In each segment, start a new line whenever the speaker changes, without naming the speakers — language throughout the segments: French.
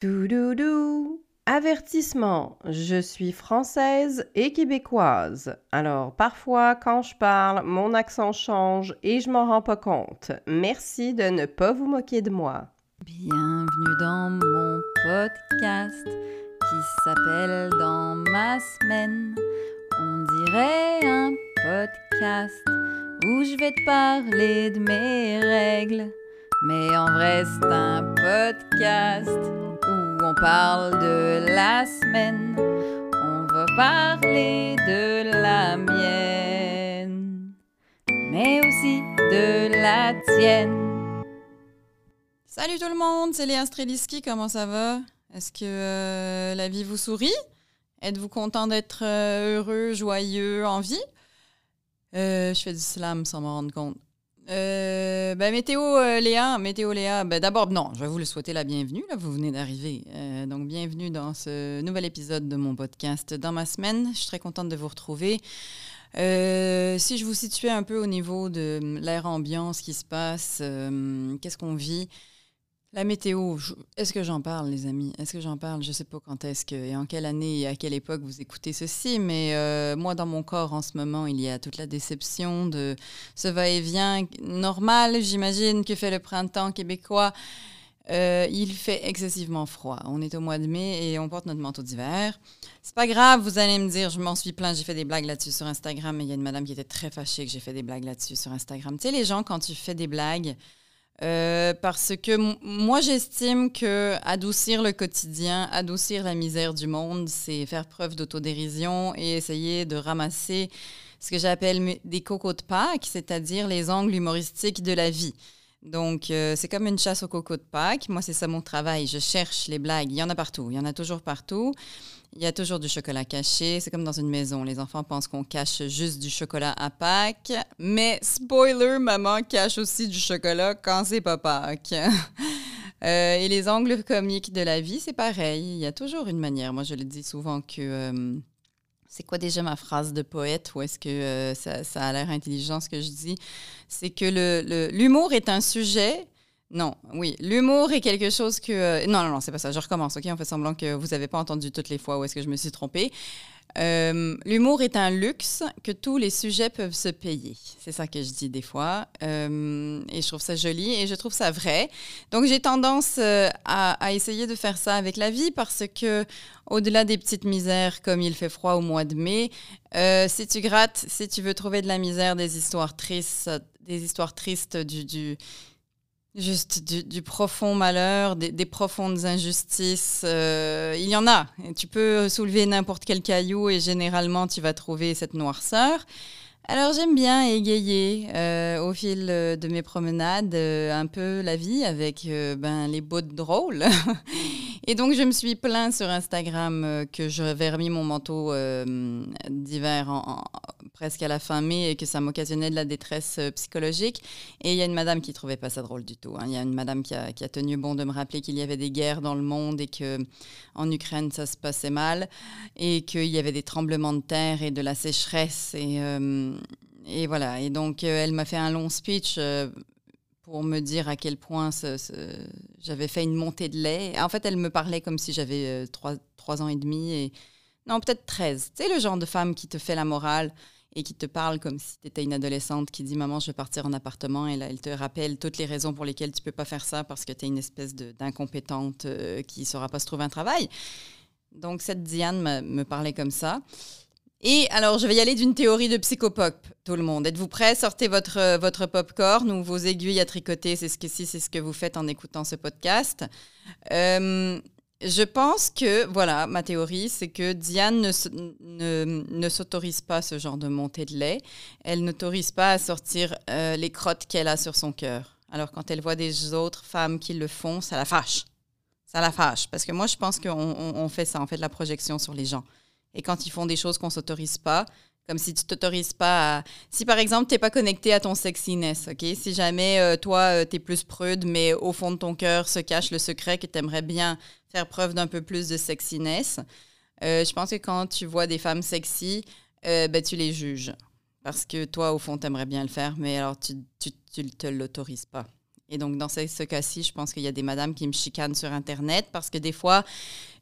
Toudoudou. Avertissement, je suis française et québécoise. Alors parfois quand je parle, mon accent change et je m'en rends pas compte. Merci de ne pas vous moquer de moi.
Bienvenue dans mon podcast qui s'appelle Dans ma semaine. On dirait un podcast où je vais te parler de mes règles. Mais en vrai, c'est un podcast on parle de la semaine. On va parler de la mienne, mais aussi de la tienne.
Salut tout le monde, c'est Léa Streliski, comment ça va? Est-ce que euh, la vie vous sourit? Êtes-vous content d'être euh, heureux, joyeux, en vie? Euh, je fais du slam sans m'en rendre compte. Euh, ben, météo euh, Léa, météo Léa. Ben, D'abord, non, je vais vous le souhaiter la bienvenue. Là, vous venez d'arriver. Euh, donc, bienvenue dans ce nouvel épisode de mon podcast dans ma semaine. Je suis très contente de vous retrouver. Si je vous situais un peu au niveau de l'air ambiant, ce qui se passe, qu'est-ce qu'on vit, la météo, est-ce que j'en parle, les amis? Est-ce que j'en parle? Je ne sais pas quand est-ce que et en quelle année et à quelle époque vous écoutez ceci, mais euh, moi, dans mon corps, en ce moment, il y a toute la déception de ce va-et-vient normal, j'imagine, que fait le printemps québécois. Euh, il fait excessivement froid. On est au mois de mai et on porte notre manteau d'hiver. C'est pas grave, vous allez me dire, je m'en suis plaint, j'ai fait des blagues là-dessus sur Instagram, il y a une madame qui était très fâchée que j'ai fait des blagues là-dessus sur Instagram. Tu sais, les gens, quand tu fais des blagues, euh, parce que moi, j'estime que adoucir le quotidien, adoucir la misère du monde, c'est faire preuve d'autodérision et essayer de ramasser ce que j'appelle des cocos de Pâques, c'est-à-dire les angles humoristiques de la vie. Donc, euh, c'est comme une chasse aux cocos de Pâques. Moi, c'est ça mon travail. Je cherche les blagues. Il y en a partout. Il y en a toujours partout. Il y a toujours du chocolat caché. C'est comme dans une maison. Les enfants pensent qu'on cache juste du chocolat à Pâques. Mais spoiler, maman cache aussi du chocolat quand c'est pas Pâques. Euh, et les angles comiques de la vie, c'est pareil. Il y a toujours une manière. Moi, je le dis souvent que... euh, c'est quoi déjà ma phrase de poète? Ou est-ce que euh, ça, a l'air intelligent ce que je dis? C'est que l'humour est un sujet. Non, oui, l'humour est quelque chose que. euh, non, non, non, c'est pas ça. Je recommence, OK? On fait semblant que vous n'avez pas entendu toutes les fois où est-ce que je me suis trompée. Euh, l'humour est un luxe que tous les sujets peuvent se payer. C'est ça que je dis des fois. Euh, et je trouve ça joli et je trouve ça vrai. Donc, j'ai tendance à, essayer de faire ça avec la vie parce que, au-delà des petites misères comme il fait froid au mois de mai, si tu grattes, si tu veux trouver de la misère, des histoires tristes, des histoires tristes du, du juste du, profond malheur, des, des profondes injustices, euh, il y en a. Tu peux soulever n'importe quel caillou et généralement tu vas trouver cette noirceur. Alors j'aime bien égayer euh, au fil euh, de mes promenades euh, un peu la vie avec ben, les bouts drôles. Et donc je me suis plaint sur Instagram que j'avais remis mon manteau d'hiver presque à la fin mai et que ça m'occasionnait de la détresse psychologique. Et il y a une madame qui trouvait pas ça drôle du tout. hein. Il y a une madame qui a, qui a tenu bon de me rappeler qu'il y avait des guerres dans le monde et que en Ukraine ça se passait mal et qu'il y avait des tremblements de terre et de la sécheresse et et voilà. Et donc euh, elle m'a fait un long speech. euh, pour me dire à quel point j'avais fait une montée de lait. En fait, elle me parlait comme si j'avais euh, trois, trois ans et demi. Et... Non, peut-être 13. Tu sais, le genre de femme qui te fait la morale et qui te parle comme si tu étais une adolescente qui dit Maman, je vais partir en appartement. Et là, elle te rappelle toutes les raisons pour lesquelles tu peux pas faire ça parce que tu es une espèce d'incompétente euh, qui ne saura pas se trouver un travail. Donc, cette Diane me parlait comme ça. Et alors, je vais y aller d'une théorie de psychopop, tout le monde. Êtes-vous prêts? Sortez votre, euh, votre popcorn ou vos aiguilles à tricoter. C'est ce que si c'est ce que vous faites en écoutant ce podcast. Euh, je pense que, voilà, ma théorie, c'est que Diane ne, ne, ne s'autorise pas ce genre de montée de lait. Elle n'autorise pas à sortir euh, les crottes qu'elle a sur son cœur. Alors, quand elle voit des autres femmes qui le font, ça la fâche. Ça la fâche. Parce que moi, je pense qu'on on- on fait ça, on fait de la projection sur les gens. Et quand ils font des choses qu'on s'autorise pas, comme si tu t'autorises pas à... Si par exemple, tu n'es pas connecté à ton sexiness, OK? Si jamais euh, toi, tu es plus prude, mais au fond de ton cœur se cache le secret que tu aimerais bien faire preuve d'un peu plus de sexiness, euh, je pense que quand tu vois des femmes sexy, euh, ben, tu les juges. Parce que toi, au fond, tu aimerais bien le faire, mais alors tu ne te l'autorises pas. Et donc, dans ce cas-ci, je pense qu'il y a des madames qui me chicanent sur Internet parce que des fois,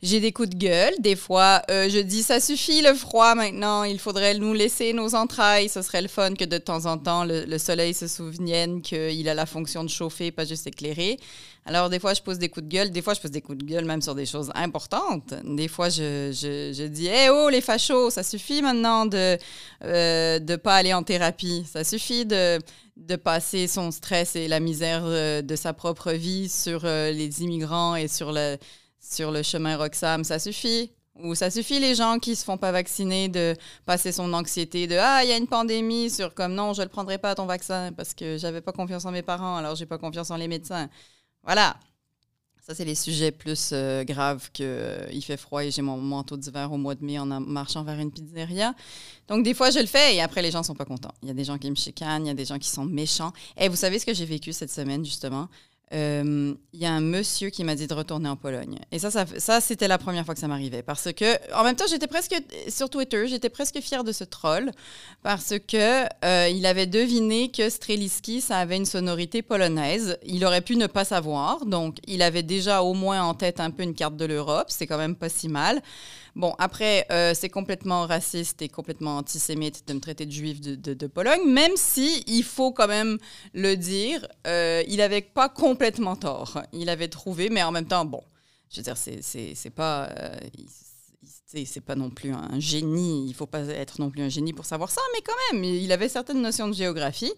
j'ai des coups de gueule. Des fois, euh, je dis ça suffit le froid maintenant, il faudrait nous laisser nos entrailles. Ce serait le fun que de temps en temps le, soleil se souvienne qu'il a la fonction de chauffer, pas juste éclairer. Alors, des fois, je pose des coups de gueule. Des fois, je pose des coups de gueule même sur des choses importantes. Des fois, je, je, je dis Eh oh, les fachos, ça suffit maintenant de euh, pas aller en thérapie. Ça suffit de de passer son stress et la misère euh, de sa propre vie sur euh, les immigrants et sur le, sur le chemin Roxham. Ça suffit? Ou ça suffit les gens qui se font pas vacciner de passer son anxiété de ah il y a une pandémie sur comme non je le prendrai pas ton vaccin parce que j'avais pas confiance en mes parents alors j'ai pas confiance en les médecins. Voilà. Ça, c'est les sujets plus euh, graves que euh, il fait froid et j'ai mon manteau d'hiver au mois de mai en marchant vers une pizzeria. Donc, des fois, je le fais et après, les gens sont pas contents. Il y a des gens qui me chicanent, il y a des gens qui sont méchants. Et vous savez ce que j'ai vécu cette semaine, justement? Euh, il y a un monsieur qui m'a dit de retourner en Pologne. Et ça, ça, c'était la première fois que ça m'arrivait. Parce que, en même temps, j'étais presque, sur Twitter, j'étais presque fière de ce troll. Parce que euh, il avait deviné que Streliski, ça avait une sonorité polonaise. Il aurait pu ne pas savoir. Donc, il avait déjà au moins en tête un peu une carte de l'Europe. C'est quand même pas si mal. Bon, après, euh, c'est complètement raciste et complètement antisémite de me traiter de juif de, Pologne, même si, il faut quand même le dire, euh, il n'avait pas complètement tort. Il avait trouvé, mais en même temps, bon, je veux dire, c'est pas... Euh, c'est pas non plus un génie, il faut pas être non plus un génie pour savoir ça, mais quand même, il avait certaines notions de géographie.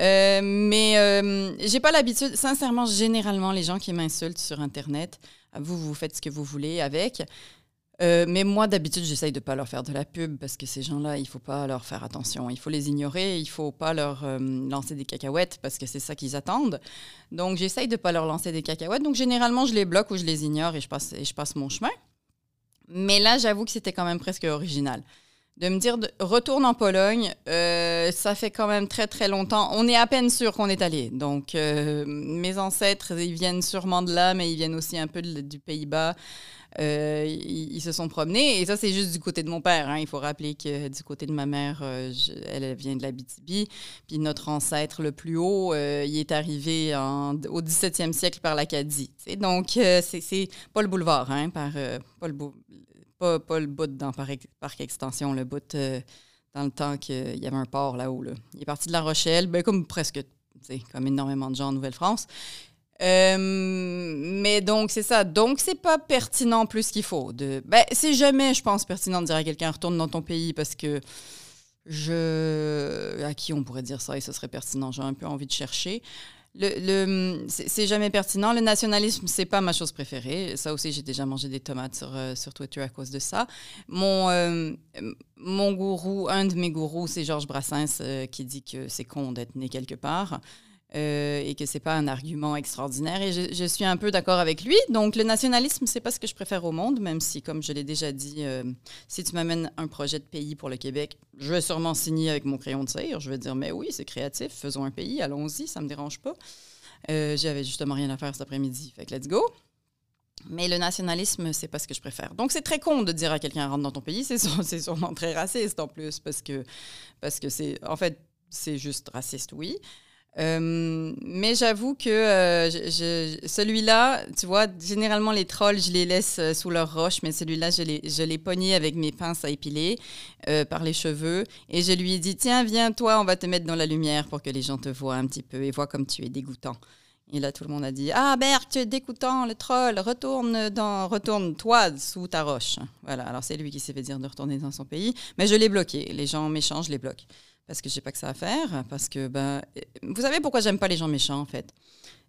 Euh, mais j'ai pas l'habitude, sincèrement, généralement, les gens qui m'insultent sur Internet, vous, vous faites ce que vous voulez avec. Euh, mais moi, d'habitude, j'essaye de ne pas leur faire de la pub parce que ces gens-là, il ne faut pas leur faire attention. Il faut les ignorer, il ne faut pas leur euh, lancer des cacahuètes parce que c'est ça qu'ils attendent. Donc, j'essaye de ne pas leur lancer des cacahuètes. Donc, généralement, je les bloque ou je les ignore et je passe, et je passe mon chemin. Mais là, j'avoue que c'était quand même presque original. De me dire, retourne en Pologne, euh, ça fait quand même très très longtemps. On est à peine sûr qu'on est allé. Donc, mes ancêtres, ils viennent sûrement de là, mais ils viennent aussi un peu du Pays-Bas. Euh, ils, se sont promenés. Et ça, c'est juste du côté de mon père. Hein. Il faut rappeler que du côté de ma mère, euh, elle vient de la BTB. Puis notre ancêtre le plus haut, euh, il est arrivé au 17e siècle par l'Acadie. Donc, c'est pas le boulevard, hein, par, pas, le pas, le bout dans parc, extension, le bout dans le temps qu'il y avait un port là-haut. Là. Il est parti de La Rochelle, ben, comme presque, comme énormément de gens en Nouvelle-France. Euh, mais donc, c'est ça. Donc, c'est pas pertinent plus qu'il faut. Ben, c'est jamais, je pense, pertinent de dire à quelqu'un retourne dans ton pays parce que je. À qui on pourrait dire ça et ce serait pertinent J'ai un peu envie de chercher. Le, c'est jamais pertinent. Le nationalisme, c'est pas ma chose préférée. Ça aussi, j'ai déjà mangé des tomates sur, euh, sur Twitter à cause de ça. Mon, euh, mon gourou, un de mes gourous, c'est Georges Brassens qui dit que c'est con d'être né quelque part. Euh, et que c'est pas un argument extraordinaire. Et je, suis un peu d'accord avec lui. Donc, le nationalisme, c'est pas ce que je préfère au monde, même si, comme je l'ai déjà dit, euh, si tu m'amènes un projet de pays pour le Québec, je vais sûrement signer avec mon crayon de cire. Je vais dire, mais oui, c'est créatif, faisons un pays, allons-y, ça me dérange pas. Euh, j'avais justement rien à faire cet après-midi, fait que let's go. Mais le nationalisme, c'est pas ce que je préfère. Donc, c'est très con de dire à quelqu'un rentre dans ton pays. C'est sûrement très raciste en plus, parce que, parce que c'est. En fait, c'est juste raciste, oui. Euh, mais j'avoue que euh, celui-là, tu vois, généralement les trolls, je les laisse euh, sous leur roche, mais celui-là, je l'ai, je pogné avec mes pinces à épiler par les cheveux. Et je lui ai dit, tiens, viens, toi, on va te mettre dans la lumière pour que les gens te voient un petit peu et voient comme tu es dégoûtant. Et là, tout le monde a dit Ah, Berk, tu es dégoûtant, le troll, retourne, dans, retourne toi sous ta roche. Voilà, alors c'est lui qui s'est fait dire de retourner dans son pays. Mais je l'ai bloqué. Les gens méchants, je les bloque parce que j'ai pas que ça à faire, parce que ben, vous savez pourquoi j'aime pas les gens méchants en fait?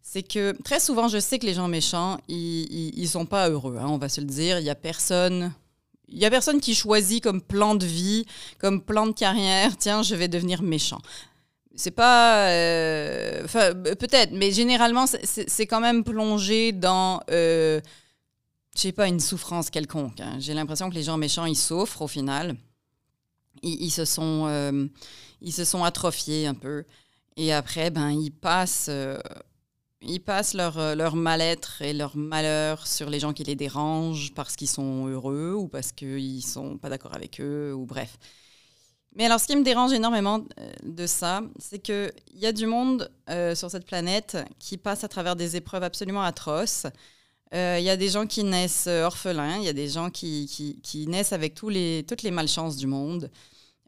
C'est que très souvent, je sais que les gens méchants, ils, ils, sont pas heureux. Hein, on va se le dire. Il y a personne. Il y a personne qui choisit comme plan de vie, comme plan de carrière. Tiens, je vais devenir méchant. C'est pas, euh, enfin peut-être, mais généralement c'est quand même plongé dans, euh, je sais pas, une souffrance quelconque. Hein. J'ai l'impression que les gens méchants ils souffrent au final. Ils, ils se sont, euh, ils se sont atrophiés un peu. Et après, ben, ils passent, euh, ils passent leur, euh, leur mal-être et leur malheur sur les gens qui les dérangent parce qu'ils sont heureux ou parce qu'ils sont pas d'accord avec eux, ou bref. Mais alors, ce qui me dérange énormément euh, de ça, c'est qu'il y a du monde sur cette planète qui passe à travers des épreuves absolument atroces. Il y a des gens qui naissent orphelins, il y a des gens qui, qui, qui naissent avec tous les, toutes les malchances du monde.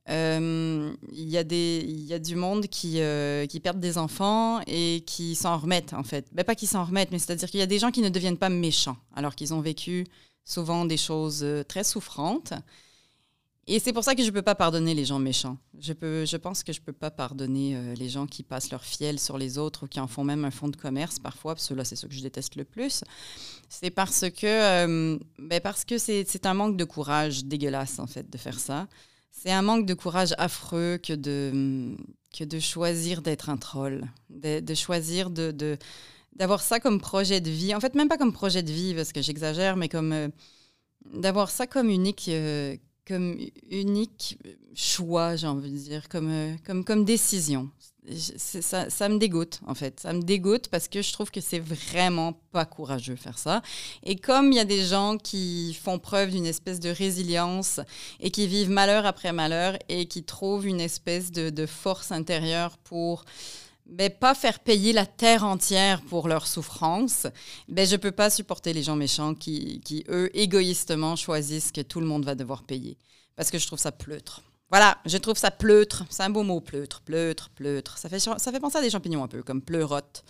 Euh, Il y, a y a du monde qui, euh, qui perdent des enfants et qui s'en remettent, en fait. Ben, pas qui s'en remettent, mais c'est-à-dire qu'il y a des gens qui ne deviennent pas méchants, alors qu'ils ont vécu souvent des choses euh, très souffrantes. Et c'est pour ça que je ne peux pas pardonner les gens méchants. Je, peux, je pense que je ne peux pas pardonner les gens qui passent leur fiel sur les autres ou qui en font même un fonds de commerce parfois, parce que là, c'est ça que je déteste le plus. C'est parce que ben parce que c'est un manque de courage dégueulasse, en fait, de faire ça. C'est un manque de courage affreux que de, que de choisir d'être un troll, de, choisir d'avoir ça comme projet de vie. En fait, même pas comme projet de vie, parce que j'exagère, mais comme euh, d'avoir ça comme unique, euh, comme unique choix, j'ai envie de dire, comme, euh, comme, comme décision. Ça, me dégoûte, en fait. Ça me dégoûte parce que je trouve que c'est vraiment pas courageux faire ça. Et comme il y a des gens qui font preuve d'une espèce de résilience et qui vivent malheur après malheur et qui trouvent une espèce de, force intérieure pour ben, pas faire payer la terre entière pour leur souffrance, ben, je peux pas supporter les gens méchants qui, qui, eux, égoïstement choisissent que tout le monde va devoir payer. Parce que je trouve ça pleutre. Voilà, je trouve ça pleutre. C'est un beau mot, pleutre, pleutre, pleutre. Ça fait, ça fait penser à des champignons un peu, comme pleurote.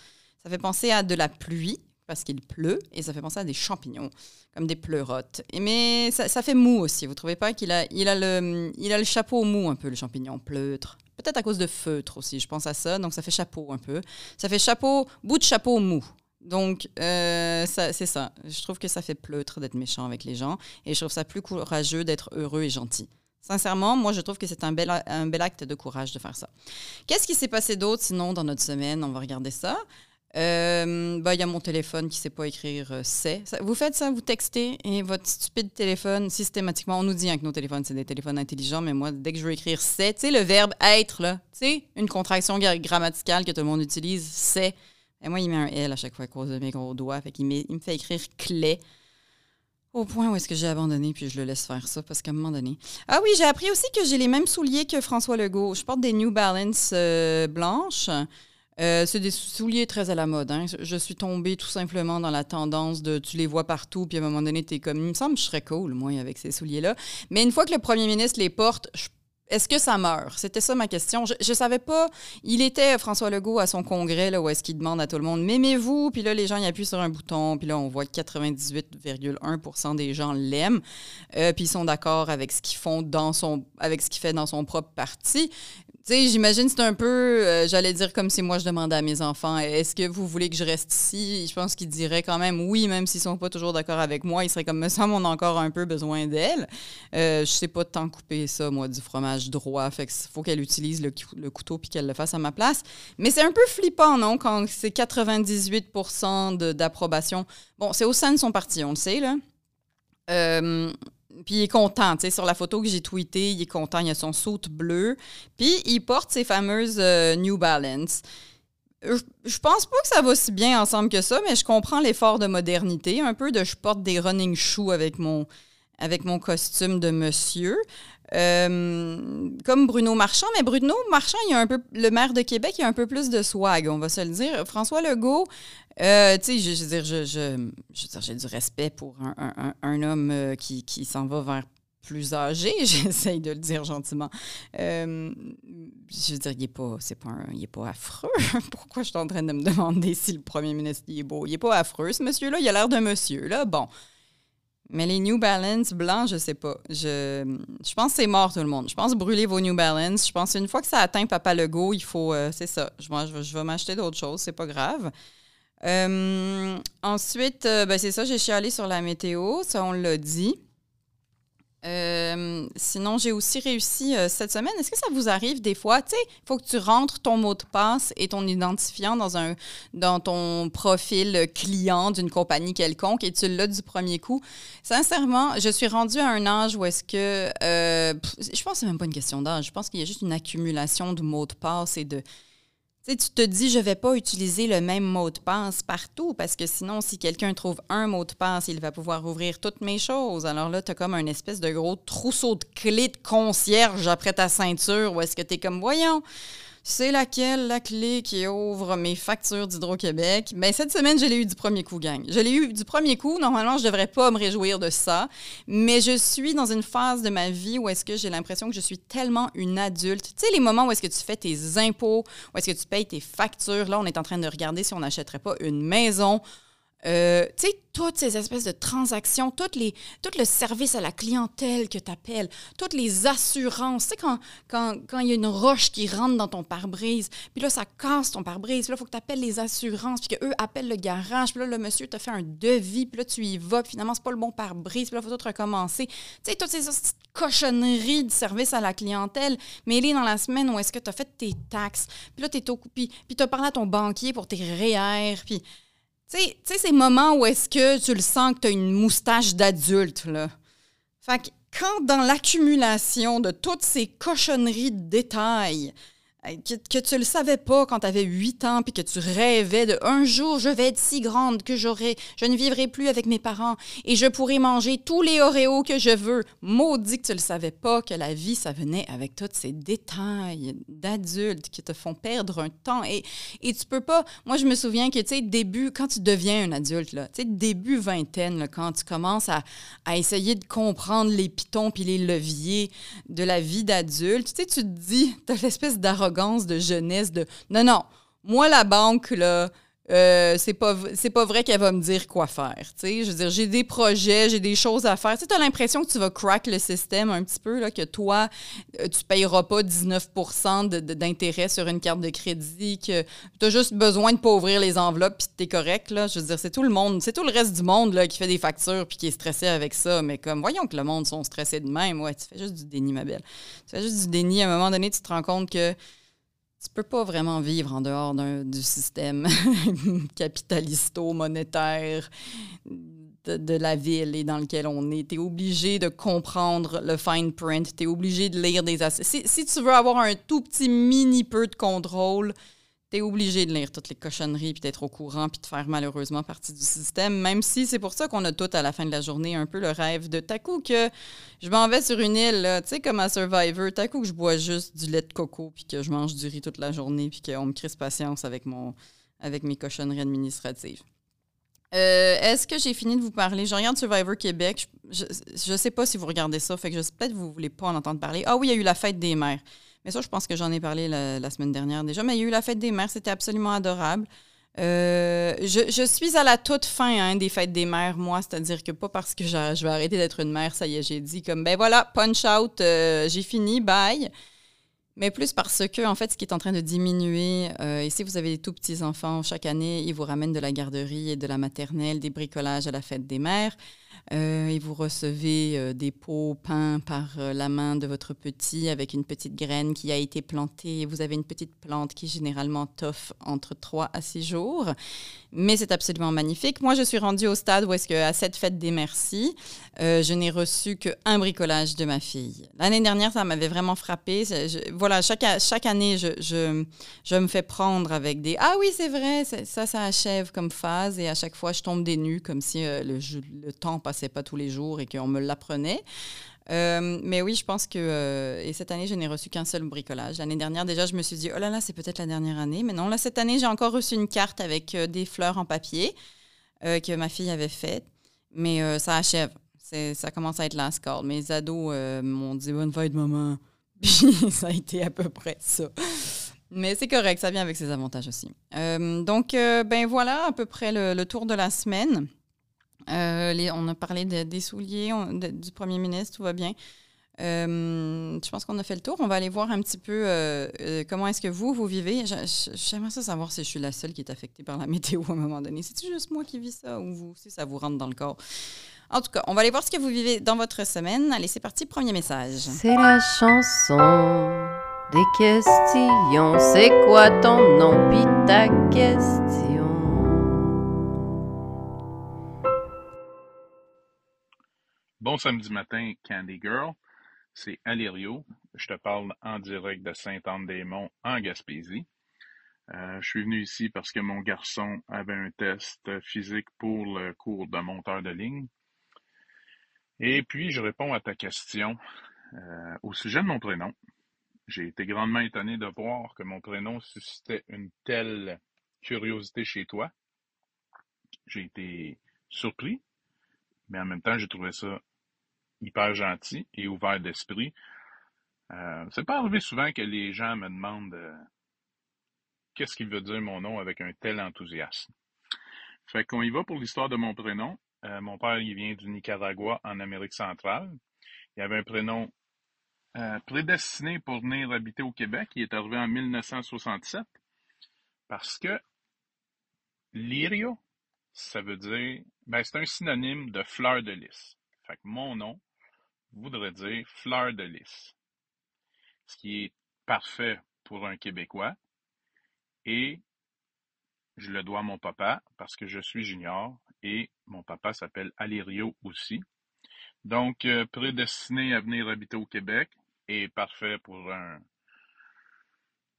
Ça fait penser à de la pluie, parce qu'il pleut, et ça fait penser à des champignons, comme des pleurotes. Et mais ça, fait mou aussi. Vous trouvez pas qu'il a, il a, le, il a le chapeau mou un peu, le champignon, pleutre. Peut-être à cause de feutre aussi, je pense à ça. Donc ça fait chapeau un peu. Ça fait chapeau, bout de chapeau mou. Donc, euh, c'est ça. Je trouve que ça fait pleutre d'être méchant avec les gens et je trouve ça plus courageux d'être heureux et gentil. Sincèrement, moi, je trouve que c'est un bel, acte de courage de faire ça. Qu'est-ce qui s'est passé d'autre sinon dans notre semaine? On va regarder ça. Euh, bah, Il y a mon téléphone qui ne sait pas écrire euh, c'est. Vous faites ça, vous textez et votre stupide téléphone, systématiquement, on nous dit hein, que nos téléphones, c'est des téléphones intelligents, mais moi, dès que je veux écrire c'est, tu sais, le verbe être, là, tu sais, une contraction gra- grammaticale que tout le monde utilise, c'est. Et moi, il met un L à chaque fois à cause de mes gros doigts. Fait qu'il il me fait écrire clé. Au point où est-ce que j'ai abandonné, puis je le laisse faire ça, parce qu'à un moment donné. Ah oui, j'ai appris aussi que j'ai les mêmes souliers que François Legault. Je porte des New Balance euh, blanches. Euh, c'est des souliers très à la mode. hein. Je suis tombée tout simplement dans la tendance de tu les vois partout, puis à un moment donné, tu es comme, il me semble que je serais cool, moi, avec ces souliers-là. Mais une fois que le premier ministre les porte, je- est-ce que ça meurt? C'était ça ma question. Je ne savais pas. Il était, François Legault, à son congrès, là, où est-ce qu'il demande à tout le monde, m'aimez-vous? Puis là, les gens, ils appuient sur un bouton, puis là, on voit que 98,1% des gens l'aiment, euh, puis ils sont d'accord avec ce qu'ils font avec ce qu'il fait dans son propre parti. Tu sais, j'imagine c'est un peu, euh, j'allais dire comme si moi je demandais à mes enfants, est-ce que vous voulez que je reste ici? Je pense qu'ils diraient quand même oui, même s'ils sont pas toujours d'accord avec moi. Ils seraient comme, me semble, on a encore un peu besoin d'elle. Euh, je sais pas tant couper ça, moi, du fromage droit. Fait qu'il faut qu'elle utilise le, cou- le couteau puis qu'elle le fasse à ma place. Mais c'est un peu flippant, non, quand c'est 98 de- d'approbation. Bon, c'est au sein de son parti, on le sait, là. Euh, puis il est content, tu sais, sur la photo que j'ai tweetée, il est content, il a son saute bleu, puis il porte ses fameuses euh, New Balance. Euh, Je pense pas que ça va si bien ensemble que ça, mais je comprends l'effort de modernité, un peu de je porte des running shoes avec mon, avec mon costume de monsieur. Euh, comme Bruno Marchand, mais Bruno Marchand, il a un peu, le maire de Québec, il a un peu plus de swag, on va se le dire. François Legault, euh, tu sais, je, veux dire, je, je- je j'ai du respect pour un, un- homme euh, qui, qui s'en va vers plus âgé, j'essaye de le dire gentiment. Je veux dire, il n'est pas, pas, pas affreux. Pourquoi je suis en train de me demander si le premier ministre il est beau? Il est pas affreux, ce monsieur-là. Il a l'air d'un monsieur, là. Bon. Mais les New Balance blancs, je sais pas. Je, je pense que c'est mort tout le monde. Je pense brûler vos New Balance. Je pense qu'une fois que ça atteint Papa Legault, il faut. euh, c'est ça. Je, moi, je, je vais m'acheter d'autres choses. C'est pas grave. Euh, ensuite, euh, ben, c'est ça. J'ai chialé sur la météo. Ça, on l'a dit. Euh, sinon, j'ai aussi réussi euh, cette semaine. Est-ce que ça vous arrive des fois? Tu sais, il faut que tu rentres ton mot de passe et ton identifiant dans, un, dans ton profil client d'une compagnie quelconque et tu l'as du premier coup. Sincèrement, je suis rendue à un âge où est-ce que. euh, je pense que c'est même pas une question d'âge. Je pense qu'il y a juste une accumulation de mots de passe et de. Tu te dis, je vais pas utiliser le même mot de passe partout parce que sinon, si quelqu'un trouve un mot de passe, il va pouvoir ouvrir toutes mes choses. Alors là, tu as comme un espèce de gros trousseau de clés de concierge après ta ceinture où est-ce que tu es comme, voyons, c'est laquelle la clé qui ouvre mes factures d'Hydro-Québec? Bien, cette semaine, je l'ai eu du premier coup, gang. Je l'ai eu du premier coup. Normalement, je ne devrais pas me réjouir de ça. Mais je suis dans une phase de ma vie où est-ce que j'ai l'impression que je suis tellement une adulte. Tu sais, les moments où est-ce que tu fais tes impôts, où est-ce que tu payes tes factures? Là, on est en train de regarder si on n'achèterait pas une maison. Euh, tu sais, toutes ces espèces de transactions, tout le service à la clientèle que tu appelles, toutes les assurances. Tu sais, quand il quand, il y a une roche qui rentre dans ton pare-brise, puis là, ça casse ton pare-brise, puis là, il faut que tu appelles les assurances, puis qu'eux appellent le garage, puis là, le monsieur t'a fait un devis, puis là, tu y vas, puis finalement, c'est pas le bon pare-brise, puis là, il faut tout recommencer. Tu sais, toutes ces cochonneries de service à la clientèle mêlées dans la semaine où est-ce que tu as fait tes taxes, puis là, tu au puis, puis tu as parlé à ton banquier pour tes REER, puis tu sais, ces moments où est-ce que tu le sens que tu as une moustache d'adulte, là. Fait que quand dans l'accumulation de toutes ces cochonneries de détails, que, que, tu le savais pas quand tu avais 8 ans, puis que tu rêvais de un jour je vais être si grande que j'aurai, je ne vivrai plus avec mes parents et je pourrai manger tous les Oreos que je veux. Maudit que tu le savais pas que la vie ça venait avec tous ces détails d'adultes qui te font perdre un temps et et tu peux pas. Moi je me souviens que tu sais début quand tu deviens un adulte là, tu sais début vingtaine quand tu commences à, à, essayer de comprendre les pitons puis les leviers de la vie d'adulte, tu sais tu te dis tu as l'espèce d'arrogance de jeunesse de non, non, moi, la banque, là, euh, c'est pas pas vrai qu'elle va me dire quoi faire je veux dire j'ai des projets j'ai des choses à faire. Tu as l'impression que tu vas crack le système un petit peu là que toi euh, tu payeras pas 19% d'intérêt sur une carte de crédit que tu as juste besoin de pas ouvrir les enveloppes puis tu es correct là. Je veux dire c'est tout le monde c'est tout le reste du monde là qui fait des factures puis qui est stressé avec ça. Mais comme voyons que le monde sont stressés de même ouais tu fais juste du déni ma belle. Tu fais juste du déni. À un moment donné tu te rends compte que tu peux pas vraiment vivre en dehors du système capitalisto-monétaire de, la ville et dans lequel on est. Tu es obligé de comprendre le fine print, tu es obligé de lire des... Si, si tu veux avoir un tout petit mini peu de contrôle, tu obligé de lire toutes les cochonneries, puis d'être au courant, puis de faire malheureusement partie du système, même si c'est pour ça qu'on a tout à la fin de la journée un peu le rêve de ta coup que je m'en vais sur une île, tu sais, comme à Survivor, ta coup que je bois juste du lait de coco, puis que je mange du riz toute la journée, puis qu'on me crisse patience avec, mon, avec mes cochonneries administratives. Euh, est-ce que j'ai fini de vous parler? Je regarde Survivor Québec. Je ne sais pas si vous regardez ça, fait que peut-être que vous ne voulez pas en entendre parler. Ah oui, il y a eu la fête des mères. Mais ça, je pense que j'en ai parlé la, semaine dernière déjà. Mais il y a eu la fête des mères, c'était absolument adorable. Euh, je, suis à la toute fin hein, des fêtes des mères, moi, c'est-à-dire que pas parce que je, vais arrêter d'être une mère, ça y est, j'ai dit comme, ben voilà, punch out, euh, j'ai fini, bye. Mais plus parce que, en fait, ce qui est en train de diminuer, euh, et si vous avez des tout petits enfants, chaque année, ils vous ramènent de la garderie et de la maternelle, des bricolages à la fête des mères. Euh, et vous recevez euh, des pots peints par euh, la main de votre petit avec une petite graine qui a été plantée. Vous avez une petite plante qui généralement toffe entre 3 à 6 jours. Mais c'est absolument magnifique. Moi, je suis rendue au stade où est-ce qu'à cette fête des merci, je n'ai reçu qu'un bricolage de ma fille. L'année dernière, ça m'avait vraiment frappé. voilà, chaque, chaque année, je, je, je, me fais prendre avec des « Ah oui, c'est vrai, ça, ça achève comme phase. » Et à chaque fois, je tombe des nues comme si le, le temps passait pas tous les jours et qu'on me l'apprenait. Euh, mais oui, je pense que. Euh, et cette année, je n'ai reçu qu'un seul bricolage. L'année dernière, déjà, je me suis dit, oh là là, c'est peut-être la dernière année. Mais non, là, cette année, j'ai encore reçu une carte avec euh, des fleurs en papier que ma fille avait faites. Mais ça achève. Ça commence à être la score. Mes ados m'ont dit, bonne fête, maman. Puis ça a été à peu près ça. Mais c'est correct, ça vient avec ses avantages aussi. donc, ben voilà, à peu près le tour de la semaine. Euh, on a parlé des souliers du premier ministre, tout va bien. Euh, je pense qu'on a fait le tour. On va aller voir un petit peu euh, comment est-ce que vous, vous vivez. J'aimerais savoir si je suis la seule qui est affectée par la météo à un moment donné. C'est-tu juste moi qui vis ça ou vous aussi, ça vous rentre dans le corps? En tout cas, on va aller voir ce que vous vivez dans votre semaine. Allez, c'est parti, premier message.
C'est la chanson des questions. C'est quoi ton nom? Pis ta question?
Bon samedi matin, Candy Girl. C'est Alirio. Je te parle en direct de Sainte-Anne-des-Monts, en Gaspésie. Euh, je suis venu ici parce que mon garçon avait un test physique pour le cours de monteur de ligne. Et puis, je réponds à ta question euh, au sujet de mon prénom. J'ai été grandement étonné de voir que mon prénom suscitait une telle curiosité chez toi. J'ai été surpris, mais en même temps, j'ai trouvé ça hyper gentil et ouvert d'esprit. Euh, c'est pas arrivé souvent que les gens me demandent euh, qu'est-ce qu'il veut dire mon nom avec un tel enthousiasme. Fait qu'on y va pour l'histoire de mon prénom. Euh, mon père, il vient du Nicaragua en Amérique centrale. Il avait un prénom euh, prédestiné pour venir habiter au Québec. Il est arrivé en 1967 parce que Lirio, ça veut dire, ben, c'est un synonyme de fleur de lys. Fait que mon nom voudrait dire fleur de lys. Ce qui est parfait pour un Québécois. Et je le dois à mon papa parce que je suis junior et mon papa s'appelle Alirio aussi. Donc, euh, prédestiné à venir habiter au Québec et parfait pour un,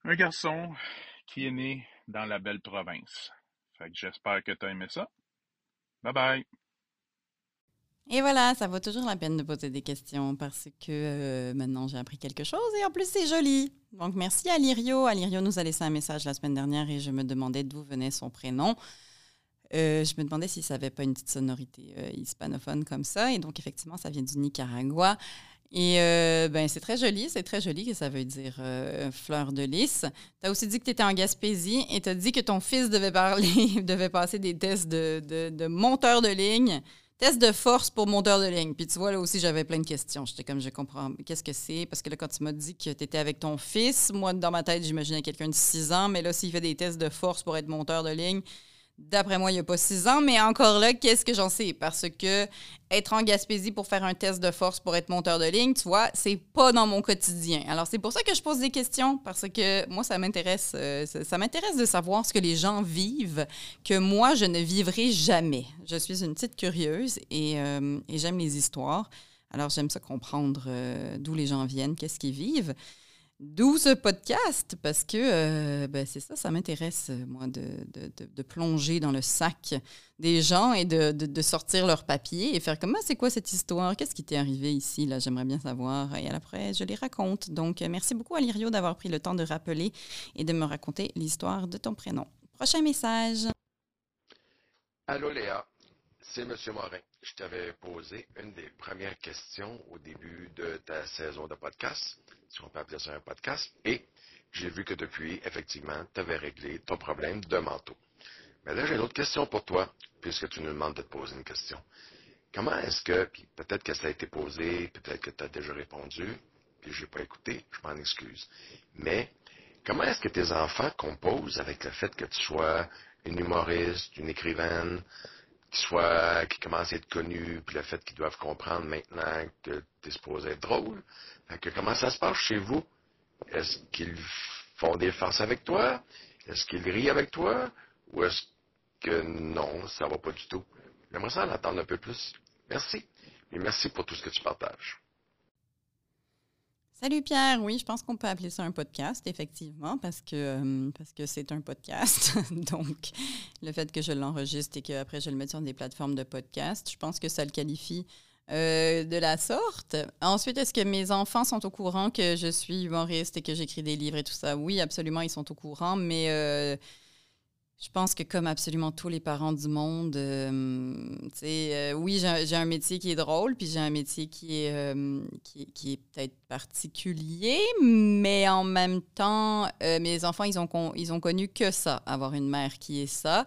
un garçon qui est né dans la belle province. Fait que j'espère que tu aimé ça. Bye bye!
Et voilà, ça vaut toujours la peine de poser des questions parce que euh, maintenant j'ai appris quelque chose et en plus c'est joli. Donc merci à Lirio. Alirio nous a laissé un message la semaine dernière et je me demandais d'où venait son prénom. Euh, je me demandais si ça n'avait pas une petite sonorité euh, hispanophone comme ça. Et donc effectivement, ça vient du Nicaragua. Et ben, c'est très joli, c'est très joli que ça veut dire fleur de lys. Tu as aussi dit que tu étais en Gaspésie et tu as dit que ton fils devait parler, devait passer des tests de, de, de monteur de ligne. Test de force pour monteur de ligne. Puis tu vois, là aussi, j'avais plein de questions. J'étais comme, je comprends, qu'est-ce que c'est? Parce que là, quand tu m'as dit que tu étais avec ton fils, moi, dans ma tête, j'imaginais quelqu'un de 6 ans, mais là, s'il fait des tests de force pour être monteur de ligne, D'après moi, il n'y a pas six ans, mais encore là, qu'est-ce que j'en sais? Parce que être en Gaspésie pour faire un test de force pour être monteur de ligne, tu vois, c'est pas dans mon quotidien. Alors, c'est pour ça que je pose des questions, parce que moi, ça m'intéresse, euh, ça, m'intéresse de savoir ce que les gens vivent, que moi, je ne vivrai jamais. Je suis une petite curieuse et, euh, j'aime les histoires. Alors, j'aime ça comprendre euh, d'où les gens viennent, qu'est-ce qu'ils vivent. D'où ce podcast, parce que euh, ben, c'est ça, ça m'intéresse, euh, moi, de, plonger dans le sac des gens et de, sortir leurs papiers et faire comment c'est quoi cette histoire, qu'est-ce qui t'est arrivé ici, là, j'aimerais bien savoir. Et après, je les raconte. Donc, euh, merci beaucoup à Lirio d'avoir pris le temps de rappeler et de me raconter l'histoire de ton prénom. Prochain message.
Allô Léa, c'est M. Morin. Je t'avais posé une des premières questions au début de ta saison de podcast si on peut appeler ça un podcast, et j'ai vu que depuis, effectivement, tu avais réglé ton problème de manteau. Mais là, j'ai une autre question pour toi, puisque tu nous demandes de te poser une question. Comment est-ce que, puis peut-être que ça a été posé, peut-être que tu as déjà répondu, puis je n'ai pas écouté, je m'en excuse. Mais comment est-ce que tes enfants composent avec le fait que tu sois une humoriste, une écrivaine, qui soit, qui commence à être connu, puis le fait qu'ils doivent comprendre maintenant que tu es supposé être drôle. que comment ça se passe chez vous? Est-ce qu'ils font des farces avec toi? Est-ce qu'ils rient avec toi? Ou est-ce que non, ça va pas du tout? J'aimerais ça en attendre un peu plus. Merci. Et merci pour tout ce que tu partages.
Salut Pierre, oui, je pense qu'on peut appeler ça un podcast, effectivement, parce que euh, parce que c'est un podcast. Donc, le fait que je l'enregistre et qu'après je le mette sur des plateformes de podcast, je pense que ça le qualifie euh, de la sorte. Ensuite, est-ce que mes enfants sont au courant que je suis humoriste et que j'écris des livres et tout ça? Oui, absolument, ils sont au courant, mais euh, je pense que comme absolument tous les parents du monde, euh, euh oui, j'ai un métier qui est drôle, puis j'ai un métier qui est, euh, qui, est peut-être particulier, mais en même temps, euh, mes enfants, ils ont, ils ont connu que ça, avoir une mère qui est ça.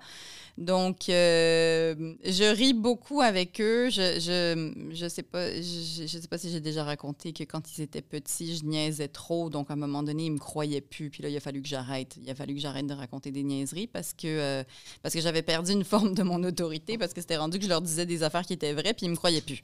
Donc, euh, je ris beaucoup avec eux. Je je, je sais pas, je, sais pas si j'ai déjà raconté que quand ils étaient petits, je niaisais trop. Donc, à un moment donné, ils me croyaient plus. Puis là, il a fallu que j'arrête. Il a fallu que j'arrête de raconter des niaiseries parce euh, parce que j'avais perdu une forme de mon autorité parce que c'était rendu que je leur disais des affaires qui étaient vraies puis ils me croyaient plus.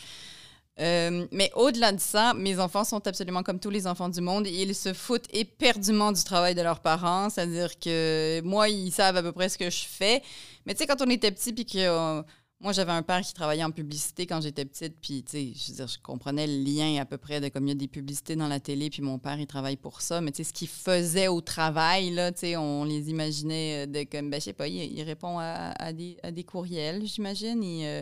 Euh, mais au-delà de ça, mes enfants sont absolument comme tous les enfants du monde. Ils se foutent éperdument du travail de leurs parents. C'est-à-dire que moi, ils savent à peu près ce que je fais. Mais tu sais, quand on était petit puis que moi, j'avais un père qui travaillait en publicité quand j'étais petite, puis, tu sais, je je comprenais le lien à peu près de comme il y a des publicités dans la télé, puis mon père, il travaille pour ça. Mais, tu sais, ce qu'il faisait au travail, là, tu sais, on les imaginait de comme, ben, je sais pas, il, répond à, des, à, des, courriels, j'imagine. Il, euh,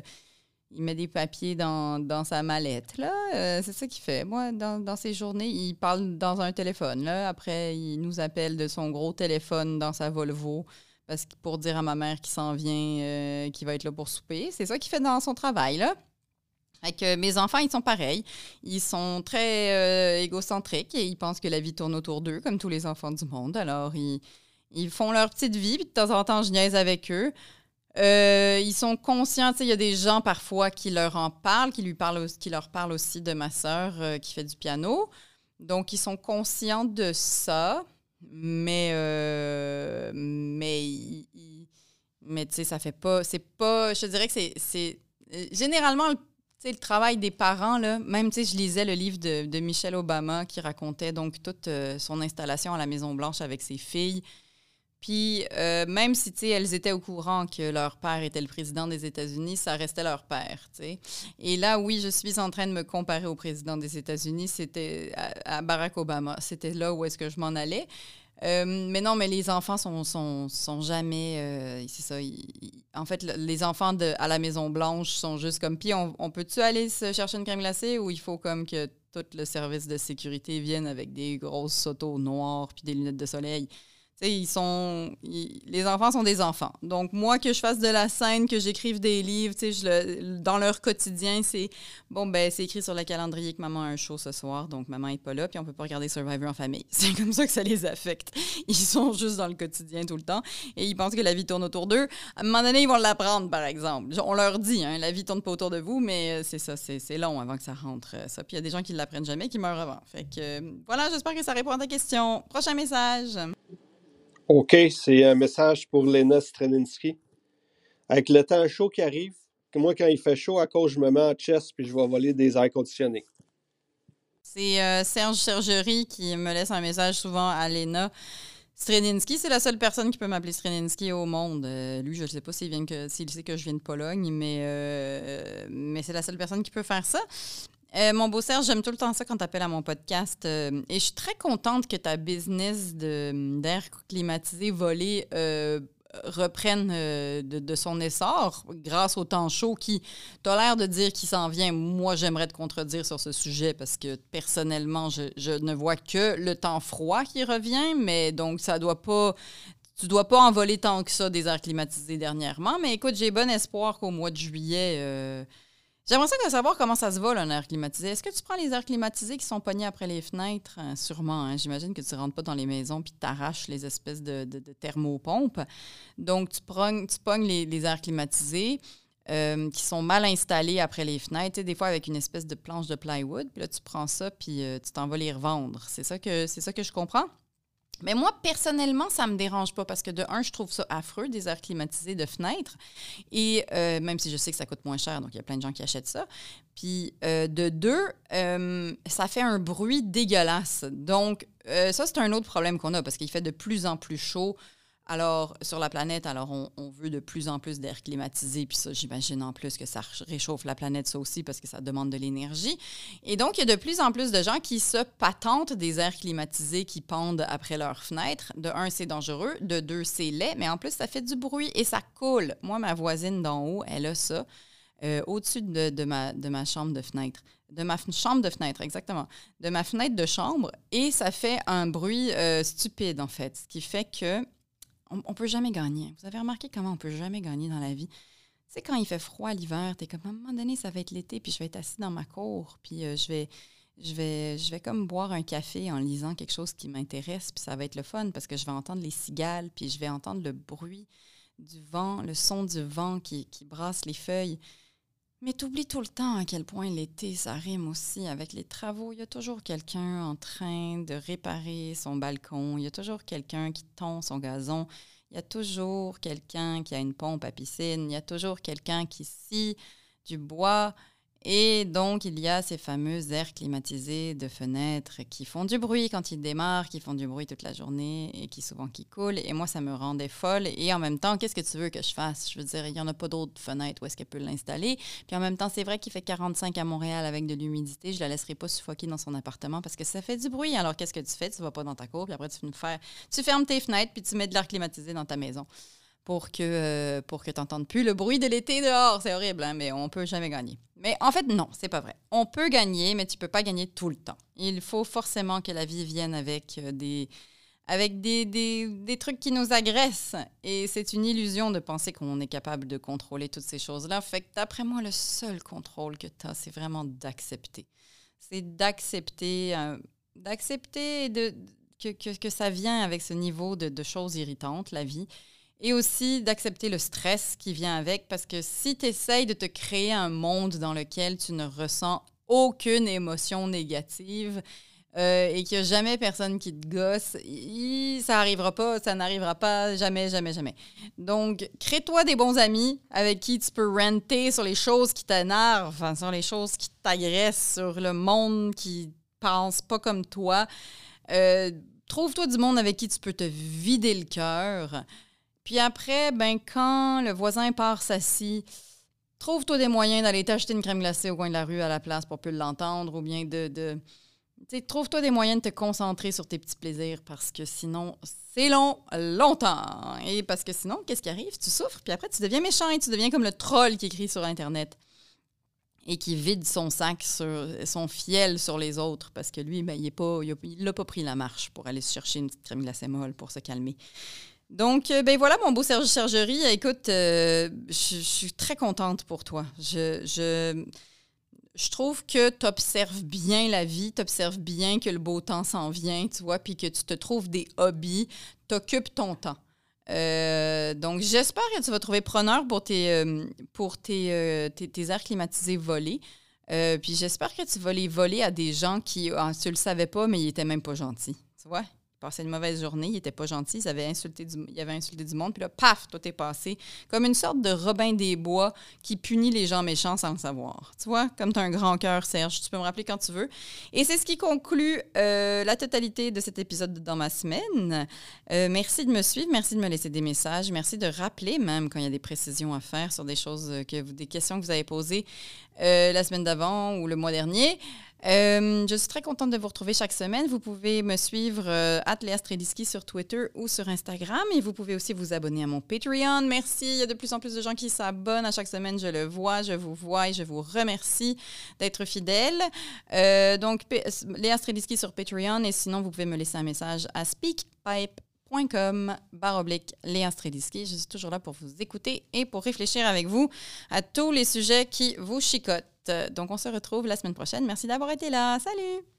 il, met des papiers dans, dans sa mallette, là. Euh, c'est ça qu'il fait. Moi, dans, dans, ses journées, il parle dans un téléphone, là. Après, il nous appelle de son gros téléphone dans sa Volvo parce que pour dire à ma mère qui s'en vient, euh, qui va être là pour souper. C'est ça qu'il fait dans son travail, là. Avec, mes enfants, ils sont pareils. Ils sont très euh, égocentriques et ils pensent que la vie tourne autour d'eux, comme tous les enfants du monde. Alors, ils, ils font leur petite vie, puis de temps en temps, je niaise avec eux. Euh, ils sont conscients, il y a des gens parfois qui leur en parlent, qui, lui parlent, qui leur parlent aussi de ma sœur qui fait du piano. Donc, ils sont conscients de ça. Mais, euh, mais, tu sais, ça fait pas. C'est pas. Je dirais que c'est. Euh, généralement, le travail des parents, même, tu sais, je lisais le livre de, de, Michelle Obama qui racontait donc toute euh, son installation à la Maison-Blanche avec ses filles. Puis, même si, elles étaient au courant que leur père était le président des États-Unis, ça restait leur père, tu sais. Et là, oui, je suis en train de me comparer au président des États-Unis, c'était à, Barack Obama. C'était là où est-ce que je m'en allais. Euh, mais non, mais les enfants sont, sont, jamais. Euh, c'est ça. en fait, les enfants à la Maison Blanche sont juste comme. Puis, on, on peut-tu aller se chercher une crème glacée ou il faut comme que tout le service de sécurité vienne avec des grosses autos noires puis des lunettes de soleil? Ils sont, les enfants sont des enfants. Donc, moi, que je fasse de la scène, que j'écrive des livres, dans leur quotidien, c'est bon, ben, c'est écrit sur le calendrier que maman a un show ce soir, donc maman n'est pas là, puis on peut pas regarder Survivor en famille. C'est comme ça que ça les affecte. Ils sont juste dans le quotidien tout le temps et ils pensent que la vie tourne autour d'eux. À un moment donné, ils vont l'apprendre, par exemple. On leur dit, hein, la vie tourne pas autour de vous, mais euh, c'est ça, c'est long avant que ça rentre, euh, ça. Puis il y a des gens qui l'apprennent jamais, qui meurent avant. Fait que, euh, voilà, j'espère que ça répond à ta question. Prochain message.
OK, c'est un message pour Lena Strelinski. Avec le temps chaud qui arrive, moi, quand il fait chaud, à cause, je me mets en chest puis je vais voler des airs conditionnés.
C'est euh, Serge Sergerie qui me laisse un message souvent à Lena. Strelinski, c'est la seule personne qui peut m'appeler Strelinski au monde. Euh, lui, je ne sais pas s'il sait que je viens de Pologne, euh, mais c'est la seule personne qui peut faire ça. Euh, mon beau Serge, j'aime tout le temps ça quand tu appelles à mon podcast. Euh, et je suis très contente que ta business d'air climatisé volé euh, reprenne de, son essor grâce au temps chaud qui, tu as l'air de dire qu'il s'en vient. Moi, j'aimerais te contredire sur ce sujet parce que personnellement, je, je, ne vois que le temps froid qui revient, mais donc ça doit pas. Tu dois pas envoler tant que ça des airs climatisés dernièrement. Mais écoute, j'ai bon espoir qu'au mois de juillet J'aimerais ça savoir comment ça se vole un air climatisé. Est-ce que tu prends les airs climatisés qui sont pognés après les fenêtres? Euh, sûrement. Hein. J'imagine que tu ne rentres pas dans les maisons puis tu arraches les espèces de, thermopompes. Donc, tu, pognes, tu pognes les, airs climatisés. Euh, qui sont mal installés après les fenêtres, des fois avec une espèce de planche de plywood. Puis là, tu prends ça, puis euh, tu t'en vas les revendre. C'est ça c'est ça que je comprends? Mais moi, personnellement, ça ne me dérange pas parce que de un, je trouve ça affreux, des airs climatisés de fenêtres. Et euh, même si je sais que ça coûte moins cher, donc il y a plein de gens qui achètent ça. Puis euh, de deux, euh, ça fait un bruit dégueulasse. Donc, ça, c'est un autre problème qu'on a parce qu'il fait de plus en plus chaud. Alors, sur la planète, alors on, veut de plus en plus d'air climatisé, puis ça, j'imagine en plus que ça réchauffe la planète, ça aussi, parce que ça demande de l'énergie. Et donc, il y a de plus en plus de gens qui se patentent des airs climatisés qui pendent après leurs fenêtres. De un, c'est dangereux. De deux, c'est laid, mais en plus, ça fait du bruit et ça coule. Moi, ma voisine d'en haut, elle a ça. Euh, au-dessus de, ma, chambre de fenêtre. De ma chambre de fenêtre, exactement. De ma fenêtre de chambre. Et ça fait un bruit euh, stupide, en fait. Ce qui fait que on, ne peut jamais gagner. Vous avez remarqué comment on peut jamais gagner dans la vie? C'est quand il fait froid l'hiver, tu es comme à un moment donné, ça va être l'été, puis je vais être assis dans ma cour, puis euh, je vais je vais, je vais comme boire un café en lisant quelque chose qui m'intéresse, puis ça va être le fun parce que je vais entendre les cigales, puis je vais entendre le bruit du vent, le son du vent qui, qui brasse les feuilles. Mais tu oublies tout le temps à quel point l'été, ça rime aussi avec les travaux. Il y a toujours quelqu'un en train de réparer son balcon. Il y a toujours quelqu'un qui tond son gazon. Il y a toujours quelqu'un qui a une pompe à piscine. Il y a toujours quelqu'un qui scie du bois. Et donc, il y a ces fameux airs climatisés de fenêtres qui font du bruit quand ils démarrent, qui font du bruit toute la journée et qui souvent qui coulent. Et moi, ça me rendait folle. Et en même temps, qu'est-ce que tu veux que je fasse? Je veux dire, il n'y en a pas d'autres fenêtres où est-ce qu'elle peut l'installer. Puis en même temps, c'est vrai qu'il fait 45 à Montréal avec de l'humidité. Je la laisserai pas suffoquer dans son appartement parce que ça fait du bruit. Alors, qu'est-ce que tu fais? Tu vas pas dans ta cour, puis après, tu, tu fermes tes fenêtres, puis tu mets de l'air climatisé dans ta maison pour que, euh, que tu n'entendes plus le bruit de l'été dehors. C'est horrible, hein, mais on peut jamais gagner. Mais en fait, non, c'est pas vrai. On peut gagner, mais tu peux pas gagner tout le temps. Il faut forcément que la vie vienne avec euh, des, avec des, des, des trucs qui nous agressent. Et c'est une illusion de penser qu'on est capable de contrôler toutes ces choses-là. Fait d'après moi, le seul contrôle que tu as, c'est vraiment d'accepter. C'est d'accepter, euh, d'accepter que, que, que, ça vient avec ce niveau de choses irritantes, la vie et aussi d'accepter le stress qui vient avec, parce que si tu essayes de te créer un monde dans lequel tu ne ressens aucune émotion négative euh, et qu'il n'y a jamais personne qui te gosse, ça n'arrivera pas, ça n'arrivera pas jamais, jamais, jamais. Donc, crée-toi des bons amis avec qui tu peux renter sur les choses qui t'énervent, sur les choses qui t'agressent, sur le monde qui pense pas comme toi. Euh, trouve-toi du monde avec qui tu peux te vider le cœur. Puis après, ben, quand le voisin part s'assit, trouve-toi des moyens d'aller t'acheter une crème glacée au coin de la rue à la place pour plus l'entendre ou bien de. de trouve-toi des moyens de te concentrer sur tes petits plaisirs parce que sinon, c'est long, longtemps. Et parce que sinon, qu'est-ce qui arrive? Tu souffres, puis après, tu deviens méchant et tu deviens comme le troll qui écrit sur Internet et qui vide son sac, sur, son fiel sur les autres parce que lui, ben, il n'a pas pris la marche pour aller chercher une crème glacée molle pour se calmer. Donc, euh, ben voilà, mon beau Serge Sergerie. Écoute, euh, je, suis très contente pour toi. Je, trouve que tu observes bien la vie, tu observes bien que le beau temps s'en vient, tu vois, puis que tu te trouves des hobbies, tu occupes ton temps. Euh, donc, j'espère que tu vas trouver preneur pour tes, pour tes, tes, airs climatisés volés. puis j'espère que tu vas les voler à des gens qui, ah, tu le savais pas, mais ils étaient même pas gentils. Tu vois? Passait une mauvaise journée, il était pas gentil, il avait insulté du, insulté du monde, puis là, paf, tout est passé. Comme une sorte de Robin des Bois qui punit les gens méchants sans le savoir. Tu vois, comme tu as un grand cœur, Serge, tu peux me rappeler quand tu veux. Et c'est ce qui conclut euh, la totalité de cet épisode dans ma semaine. Euh, merci de me suivre, merci de me laisser des messages, merci de rappeler même quand il y a des précisions à faire sur des choses, que vous, des questions que vous avez posées euh, la semaine d'avant ou le mois dernier. Euh, je suis très contente de vous retrouver chaque semaine. Vous pouvez me suivre euh, sur Twitter ou sur Instagram et vous pouvez aussi vous abonner à mon Patreon. Merci. Il y a de plus en plus de gens qui s'abonnent à chaque semaine. Je le vois, je vous vois et je vous remercie d'être fidèles. Euh, donc, Léa Streliski sur Patreon et sinon, vous pouvez me laisser un message à speakpipe.com baroblique Léa Streliski. Je suis toujours là pour vous écouter et pour réfléchir avec vous à tous les sujets qui vous chicotent. Donc, on se retrouve la semaine prochaine. Merci d'avoir été là. Salut!